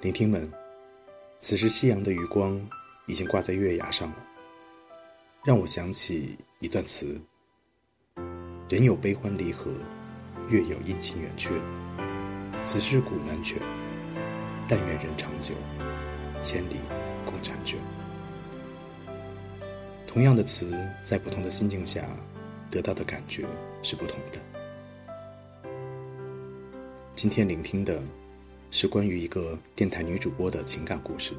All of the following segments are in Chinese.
聆听们，此时夕阳的余光已经挂在月牙上了，让我想起一段词：人有悲欢离合，月有阴晴圆缺，此事古难全。但愿人长久，千里共婵娟。同样的词，在不同的心境下，得到的感觉是不同的。今天聆听的。是关于一个电台女主播的情感故事，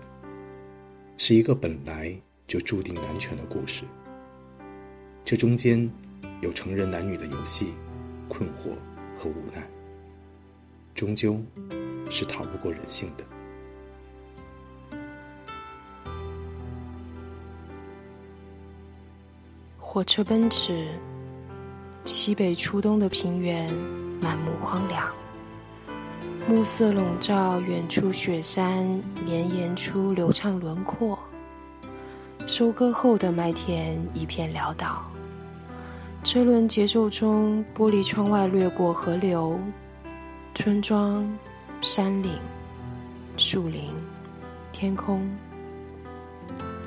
是一个本来就注定难全的故事。这中间有成人男女的游戏、困惑和无奈，终究是逃不过人性的。火车奔驰，西北初冬的平原满目荒凉。暮色笼罩，远处雪山绵延出流畅轮廓。收割后的麦田一片潦倒，车轮节奏中，玻璃窗外掠过河流、村庄、山岭、树林、天空。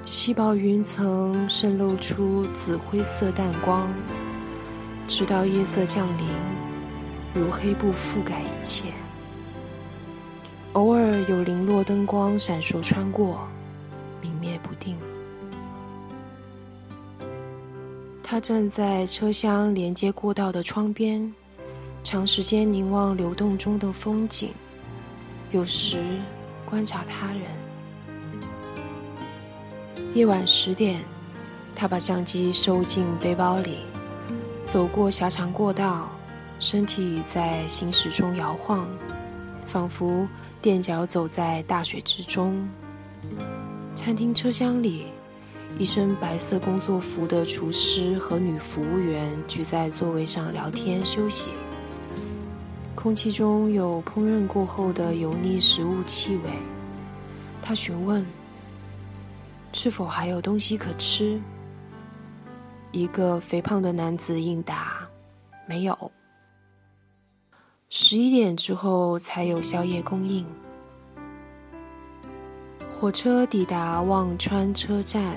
稀薄云层渗露出紫灰色淡光，直到夜色降临，如黑布覆盖一切。偶尔有零落灯光闪烁穿过，明灭不定。他站在车厢连接过道的窗边，长时间凝望流动中的风景，有时观察他人。夜晚十点，他把相机收进背包里，走过狭长过道，身体在行驶中摇晃。仿佛垫脚走在大雪之中。餐厅车厢里，一身白色工作服的厨师和女服务员聚在座位上聊天休息。空气中有烹饪过后的油腻食物气味。他询问：“是否还有东西可吃？”一个肥胖的男子应答：“没有。”十一点之后才有宵夜供应。火车抵达忘川车站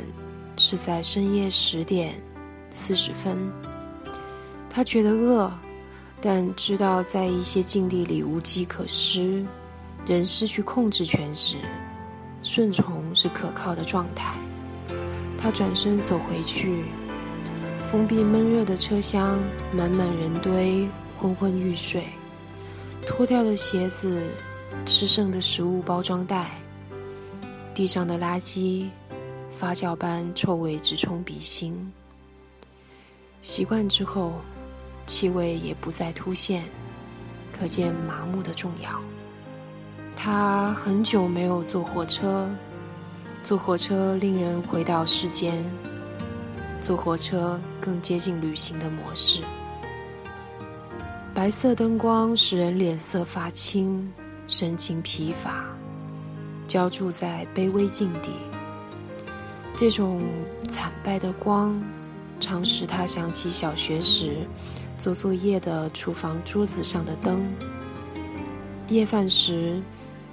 是在深夜十点四十分。他觉得饿，但知道在一些境地里无计可施，人失去控制权时，顺从是可靠的状态。他转身走回去，封闭闷热的车厢，满满人堆，昏昏欲睡。脱掉的鞋子，吃剩的食物包装袋，地上的垃圾，发酵般臭味直冲鼻心。习惯之后，气味也不再突现，可见麻木的重要。他很久没有坐火车，坐火车令人回到世间，坐火车更接近旅行的模式。白色灯光使人脸色发青，神情疲乏，浇筑在卑微境地。这种惨败的光，常使他想起小学时做作业的厨房桌子上的灯。夜饭时，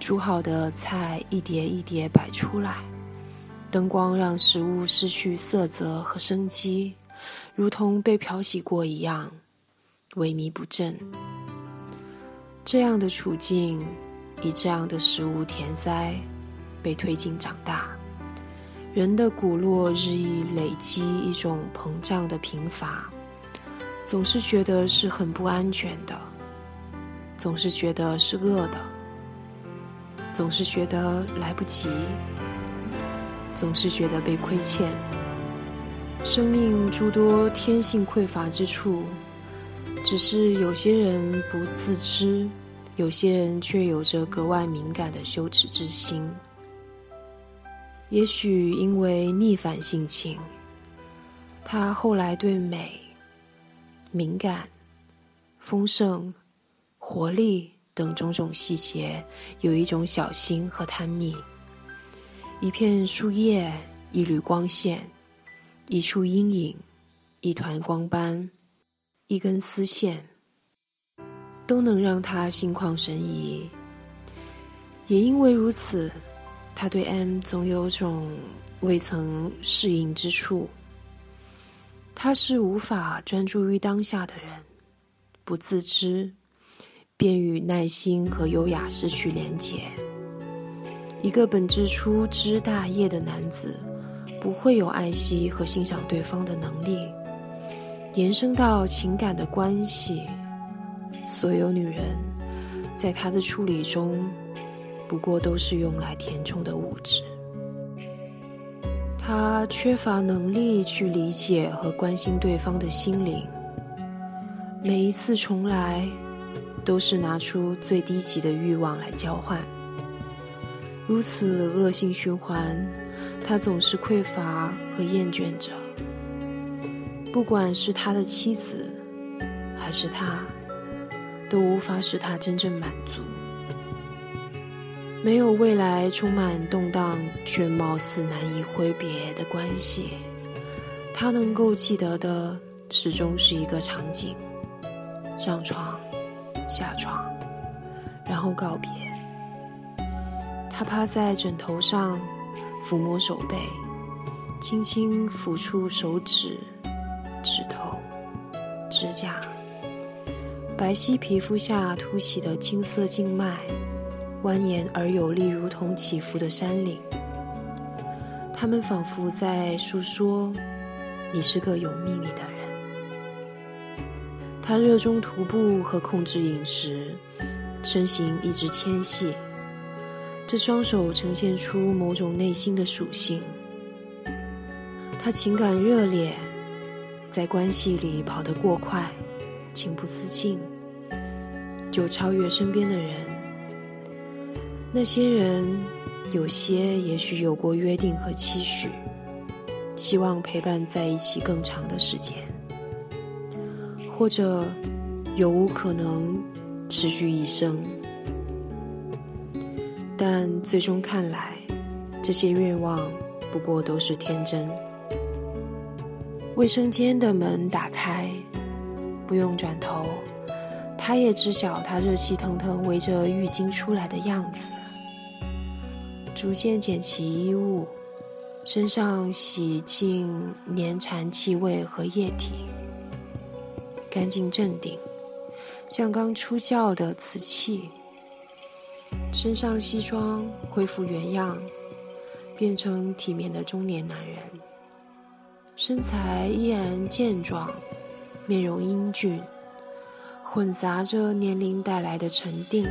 煮好的菜一碟一碟摆出来，灯光让食物失去色泽和生机，如同被漂洗过一样。萎靡不振，这样的处境，以这样的食物填塞，被推进长大，人的骨络日益累积一种膨胀的贫乏，总是觉得是很不安全的，总是觉得是饿的。总是觉得来不及，总是觉得被亏欠。生命诸多天性匮乏之处，只是有些人不自知，有些人却有着格外敏感的羞耻之心。也许因为逆反性情，他后来对美、敏感、丰盛、活力等种种细节有一种小心和贪秘。一片树叶，一缕光线。一处阴影，一团光斑，一根丝线，都能让他心旷神怡。也因为如此，他对 M 总有种未曾适应之处。他是无法专注于当下的人，不自知，便与耐心和优雅失去连结。一个本质粗枝大叶的男子。不会有爱惜和欣赏对方的能力，延伸到情感的关系。所有女人，在他的处理中，不过都是用来填充的物质。他缺乏能力去理解和关心对方的心灵。每一次重来，都是拿出最低级的欲望来交换。如此恶性循环。他总是匮乏和厌倦着，不管是他的妻子，还是他，都无法使他真正满足。没有未来充满动荡却貌似难以挥别的关系，他能够记得的始终是一个场景：上床、下床，然后告别。他趴在枕头上。抚摸手背，轻轻抚触手指、指头、指甲，白皙皮肤下凸起的金色静脉，蜿蜒而有力，如同起伏的山岭。他们仿佛在诉说：“你是个有秘密的人。”他热衷徒步和控制饮食，身形一直纤细。这双手呈现出某种内心的属性。他情感热烈，在关系里跑得过快，情不自禁，就超越身边的人。那些人，有些也许有过约定和期许，希望陪伴在一起更长的时间，或者有无可能持续一生。但最终看来，这些愿望不过都是天真。卫生间的门打开，不用转头，他也知晓他热气腾腾围着浴巾出来的样子。逐渐捡起衣物，身上洗净黏缠气味和液体，干净镇定，像刚出窖的瓷器。身上西装恢复原样，变成体面的中年男人。身材依然健壮，面容英俊，混杂着年龄带来的沉定。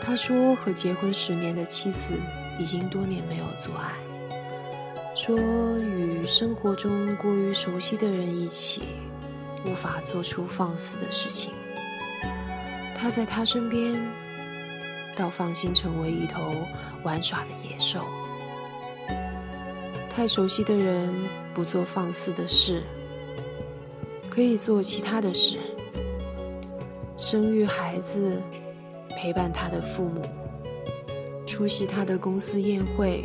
他说和结婚十年的妻子已经多年没有做爱，说与生活中过于熟悉的人一起，无法做出放肆的事情。他在他身边。倒放心成为一头玩耍的野兽。太熟悉的人不做放肆的事，可以做其他的事：生育孩子，陪伴他的父母，出席他的公司宴会，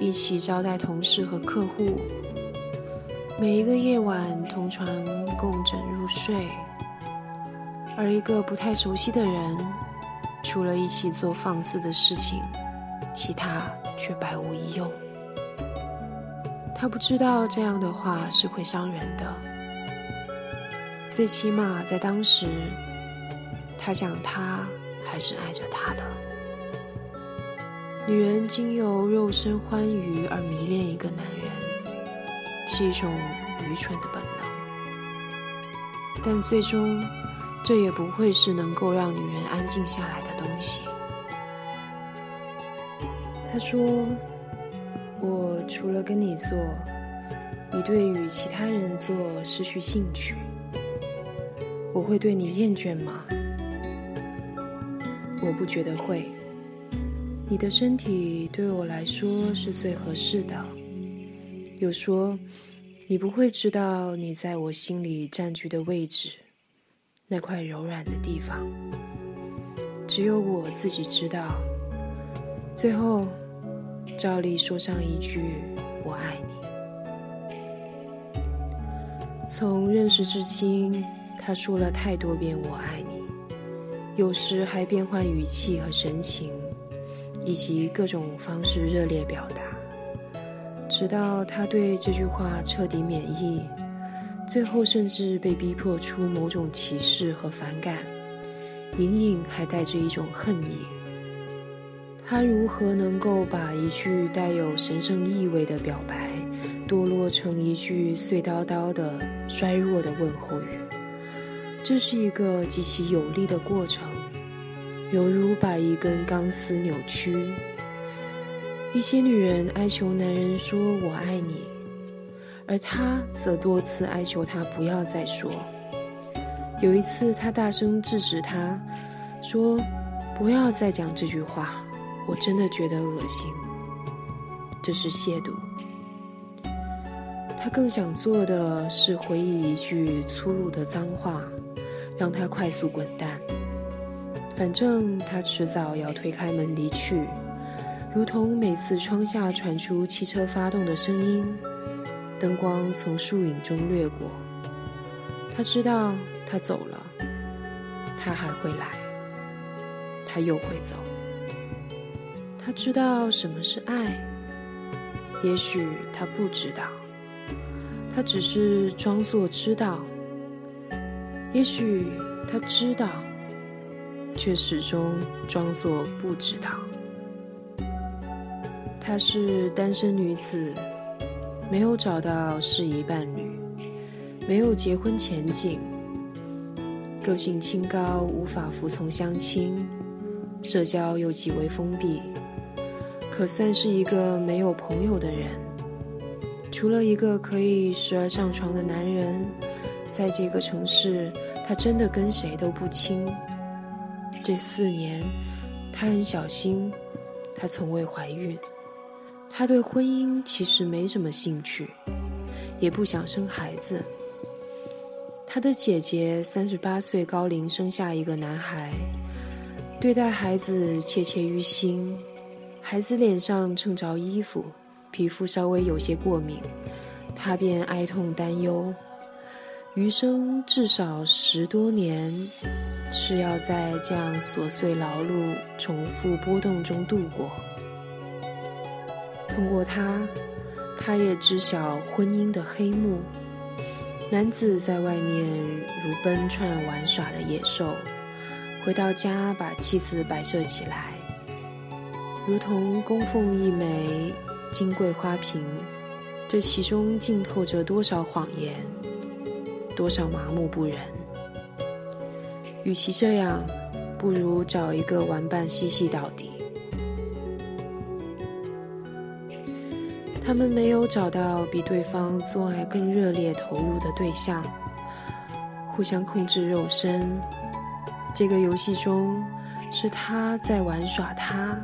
一起招待同事和客户。每一个夜晚同床共枕入睡，而一个不太熟悉的人。除了一起做放肆的事情，其他却百无一用。他不知道这样的话是会伤人的，最起码在当时，他想他还是爱着他的。女人经由肉身欢愉而迷恋一个男人，是一种愚蠢的本能，但最终。这也不会是能够让女人安静下来的东西。他说：“除了跟你做，你对与其他人做失去兴趣。我会对你厌倦吗？我不觉得会。你的身体对我来说是最合适的。又说，你不会知道你在我心里占据的位置，那块柔软的地方，只有我自己知道。最后。”照例说上一句“我爱你”。从认识至今，他说了太多遍“我爱你”，有时还变换语气和神情，以及各种方式热烈表达，直到他对这句话彻底免疫，最后甚至被逼迫出某种歧视和反感，隐隐还带着一种恨意。他如何能够把一句带有神圣意味的表白，堕落成一句碎叨叨的衰弱的问候语？这是一个极其有力的过程，犹如把一根钢丝扭曲。一些女人哀求男人说“我爱你”，而他则多次哀求他不要再说。有一次，他大声制止他，说：“不要再讲这句话。”我真的觉得恶心，这是亵渎。他更想做的是回忆一句粗鲁的脏话，让他快速滚蛋。反正他迟早要推开门离去，如同每次窗下传出汽车发动的声音，灯光从树影中掠过。他知道他走了，他还会来，他又会走。他知道什么是爱，也许他不知道，他只是装作知道；也许他知道，却始终装作不知道。她是单身女子，没有找到适宜伴侣，没有结婚前景，个性清高，无法服从相亲，社交又极为封闭。可算是一个没有朋友的人，除了一个可以时而上床的男人，在这个城市，他真的跟谁都不亲。这四年，他很小心，他从未怀孕，他对婚姻其实没什么兴趣，也不想生孩子。他的姐姐三十八岁高龄生下一个男孩，对待孩子切切于心。孩子脸上蹭着衣服，皮肤稍微有些过敏，他便哀痛担忧，余生至少十多年是要在这样琐碎劳碌、重复波动中度过。通过他，他也知晓婚姻的黑幕。男子在外面如奔窜玩耍的野兽，回到家把妻子摆设起来。如同供奉一枚金桂花瓶，这其中浸透着多少谎言，多少麻木不仁。与其这样，不如找一个玩伴嬉戏到底。他们没有找到比对方做爱更热烈投入的对象，互相控制肉身。这个游戏中，是他在玩耍他。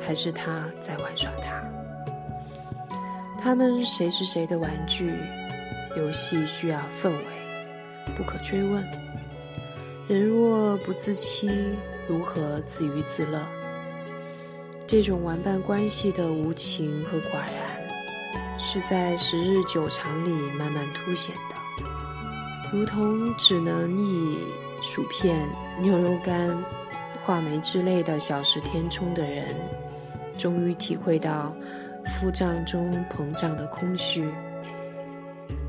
还是他在玩耍他，他们谁是谁的玩具？游戏需要氛围，不可追问。人若不自欺，如何自娱自乐？这种玩伴关系的无情和寡然，是在十日九长里慢慢凸显的，如同只能以薯片、牛肉干、话梅之类的小食填充的人。终于体会到腹胀中膨胀的空虚。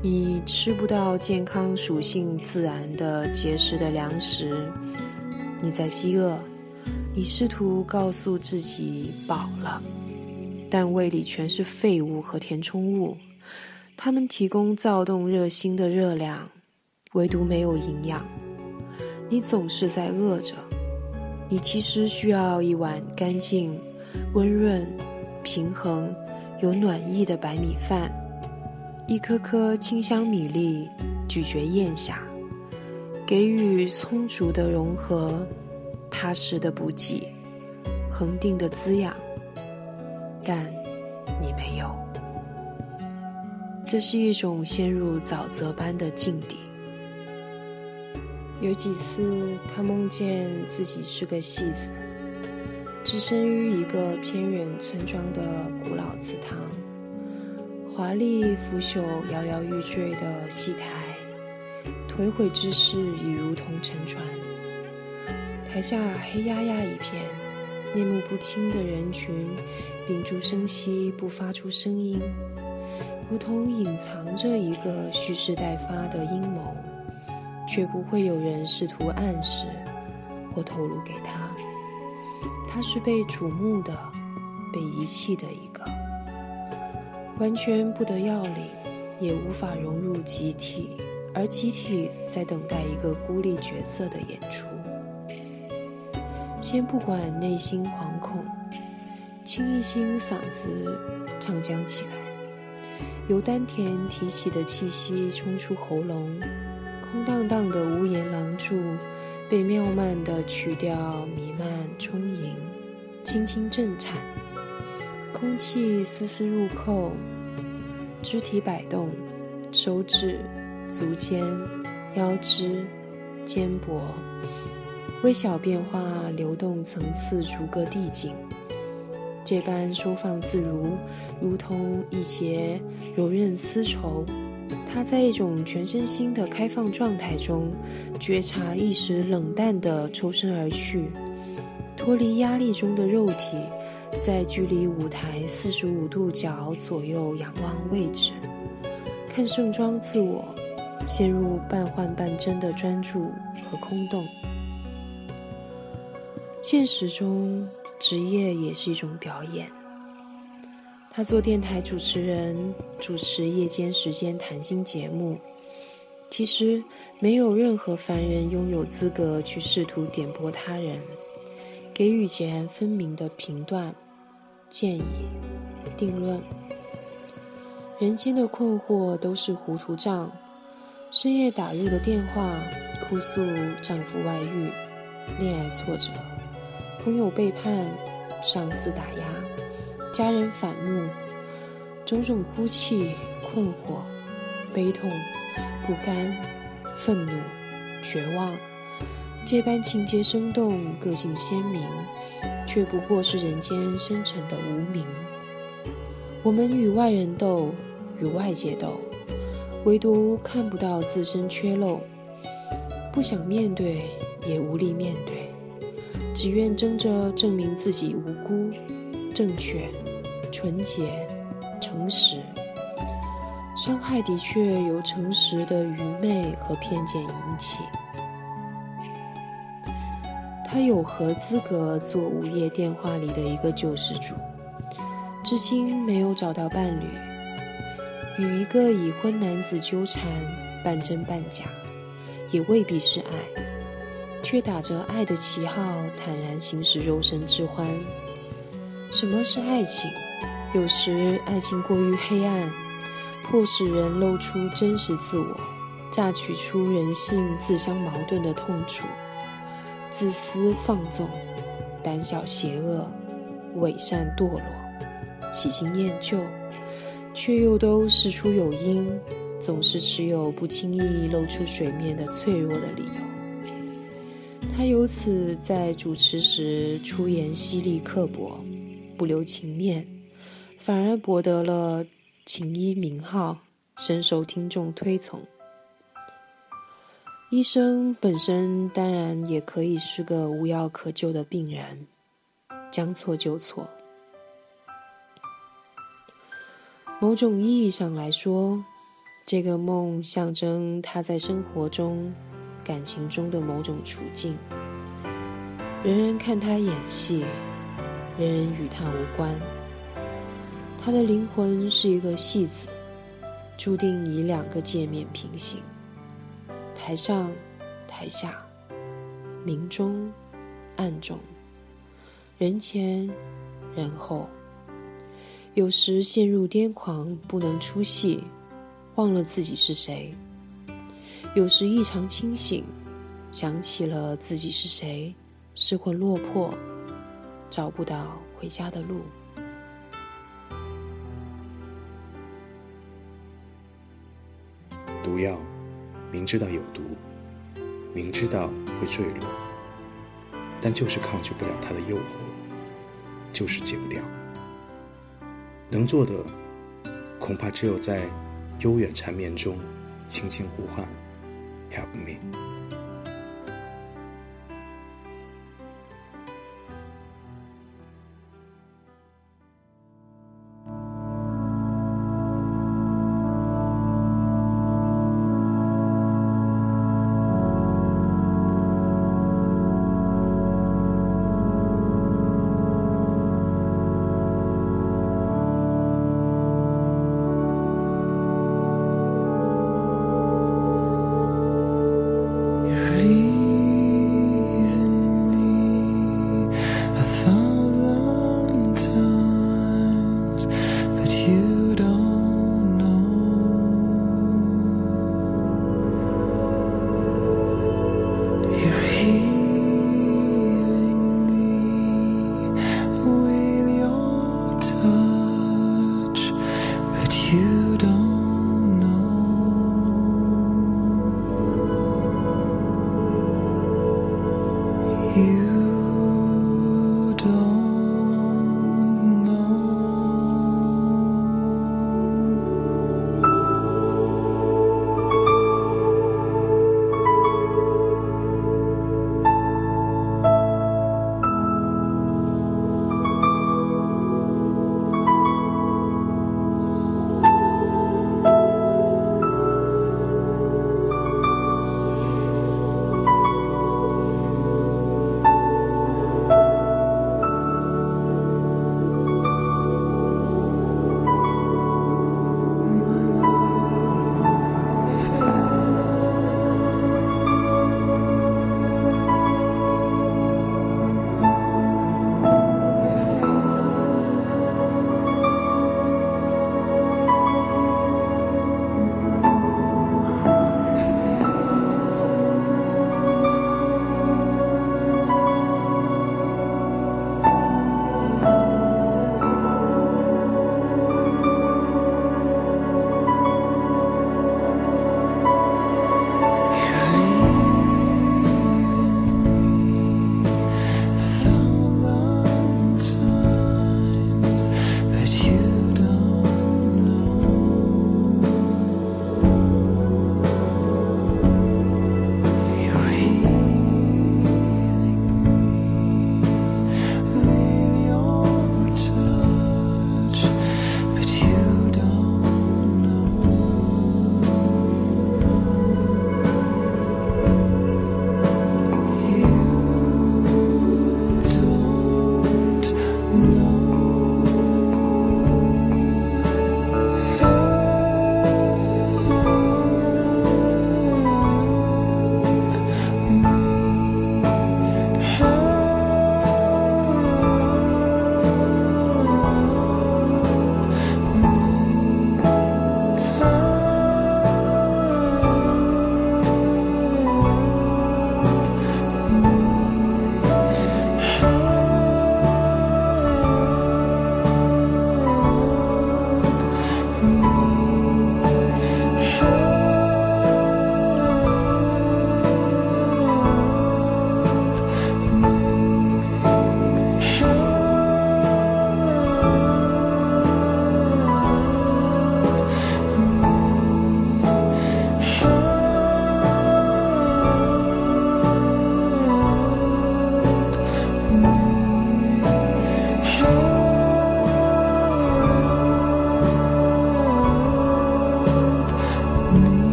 你吃不到健康属性自然的结实的粮食，你在饥饿。你试图告诉自己饱了，但胃里全是废物和填充物，它们提供躁动热心的热量，唯独没有营养。你总是在饿着。你其实需要一碗干净。温润、平衡、有暖意的白米饭，一颗颗清香米粒，咀嚼咽下，给予充足的融合，踏实的补给，恒定的滋养。但你没有，这是一种陷入沼泽般的境地。有几次，他梦见自己是个戏子，置身于一个偏远村庄的古老祠堂，华丽腐朽、摇摇欲坠的戏台，颓毁之势已如同沉船。台下黑压压一片，面目不清的人群屏住声息，不发出声音，如同隐藏着一个蓄势待发的阴谋。却不会有人试图暗示或透露给他，他是被瞩目的、被遗弃的一个，完全不得要领，也无法融入集体，而集体在等待一个孤立角色的演出。先不管内心惶恐，清一清嗓子，唱将起来，由丹田提起的气息冲出喉咙。空荡荡的屋檐廊柱，被妙曼的曲调弥漫充，轻轻震颤，空气丝丝入扣，肢体摆动，手指、足尖、腰肢、肩膊，微小变化流动层次逐个递进，这般收放自如，如同一截柔韧丝绸。他在一种全身心的开放状态中，觉察一时冷淡的抽身而去，脱离压力中的肉体，在距离舞台四十五度角左右仰望位置，看盛装自我，陷入半幻半真的专注和空洞。现实中，职业也是一种表演。他做电台主持人，主持夜间时间谈心节目。其实，没有任何凡人拥有资格去试图点拨他人，给予截然分明的评断、建议、定论。人间的困惑都是糊涂账。深夜打入的电话，哭诉丈夫外遇、恋爱挫折、朋友背叛、上司打压。家人反目，种种哭泣、困惑、悲痛、不甘、愤怒、绝望，这般情节生动、个性鲜明，却不过是人间深沉的无名。我们与外人斗，与外界斗，唯独看不到自身缺漏，不想面对，也无力面对，只愿争着证明自己无辜。正确、纯洁、诚实，伤害的确由诚实的愚昧和偏见引起。他有何资格做午夜电话里的一个救世主？至今没有找到伴侣，与一个已婚男子纠缠，半真半假，也未必是爱，却打着爱的旗号，坦然行使肉身之欢。什么是爱情？有时爱情过于黑暗，迫使人露出真实自我，榨取出人性自相矛盾的痛楚。自私放纵，胆小邪恶，伪善堕落，喜新厌旧，却又都事出有因，总是持有不轻易露出水面的脆弱的理由。他由此在主持时出言犀利刻薄。不留情面，反而博得了情医名号，深受听众推崇。医生本身当然也可以是个无药可救的病人，将错就错。某种意义上来说，这个梦象征他在生活中、感情中的某种处境。人人看他演戏。人人与他无关。他的灵魂是一个戏子，注定以两个界面平行：台上、台下，明中、暗中，人前、人后。有时陷入癫狂，不能出戏，忘了自己是谁；有时异常清醒，想起了自己是谁，失魂落魄，找不到回家的路。毒药，明知道有毒，明知道会坠落，但就是抗拒不了它的诱惑，就是戒不掉。能做的，恐怕只有在悠远缠绵中，轻轻呼唤，Help me。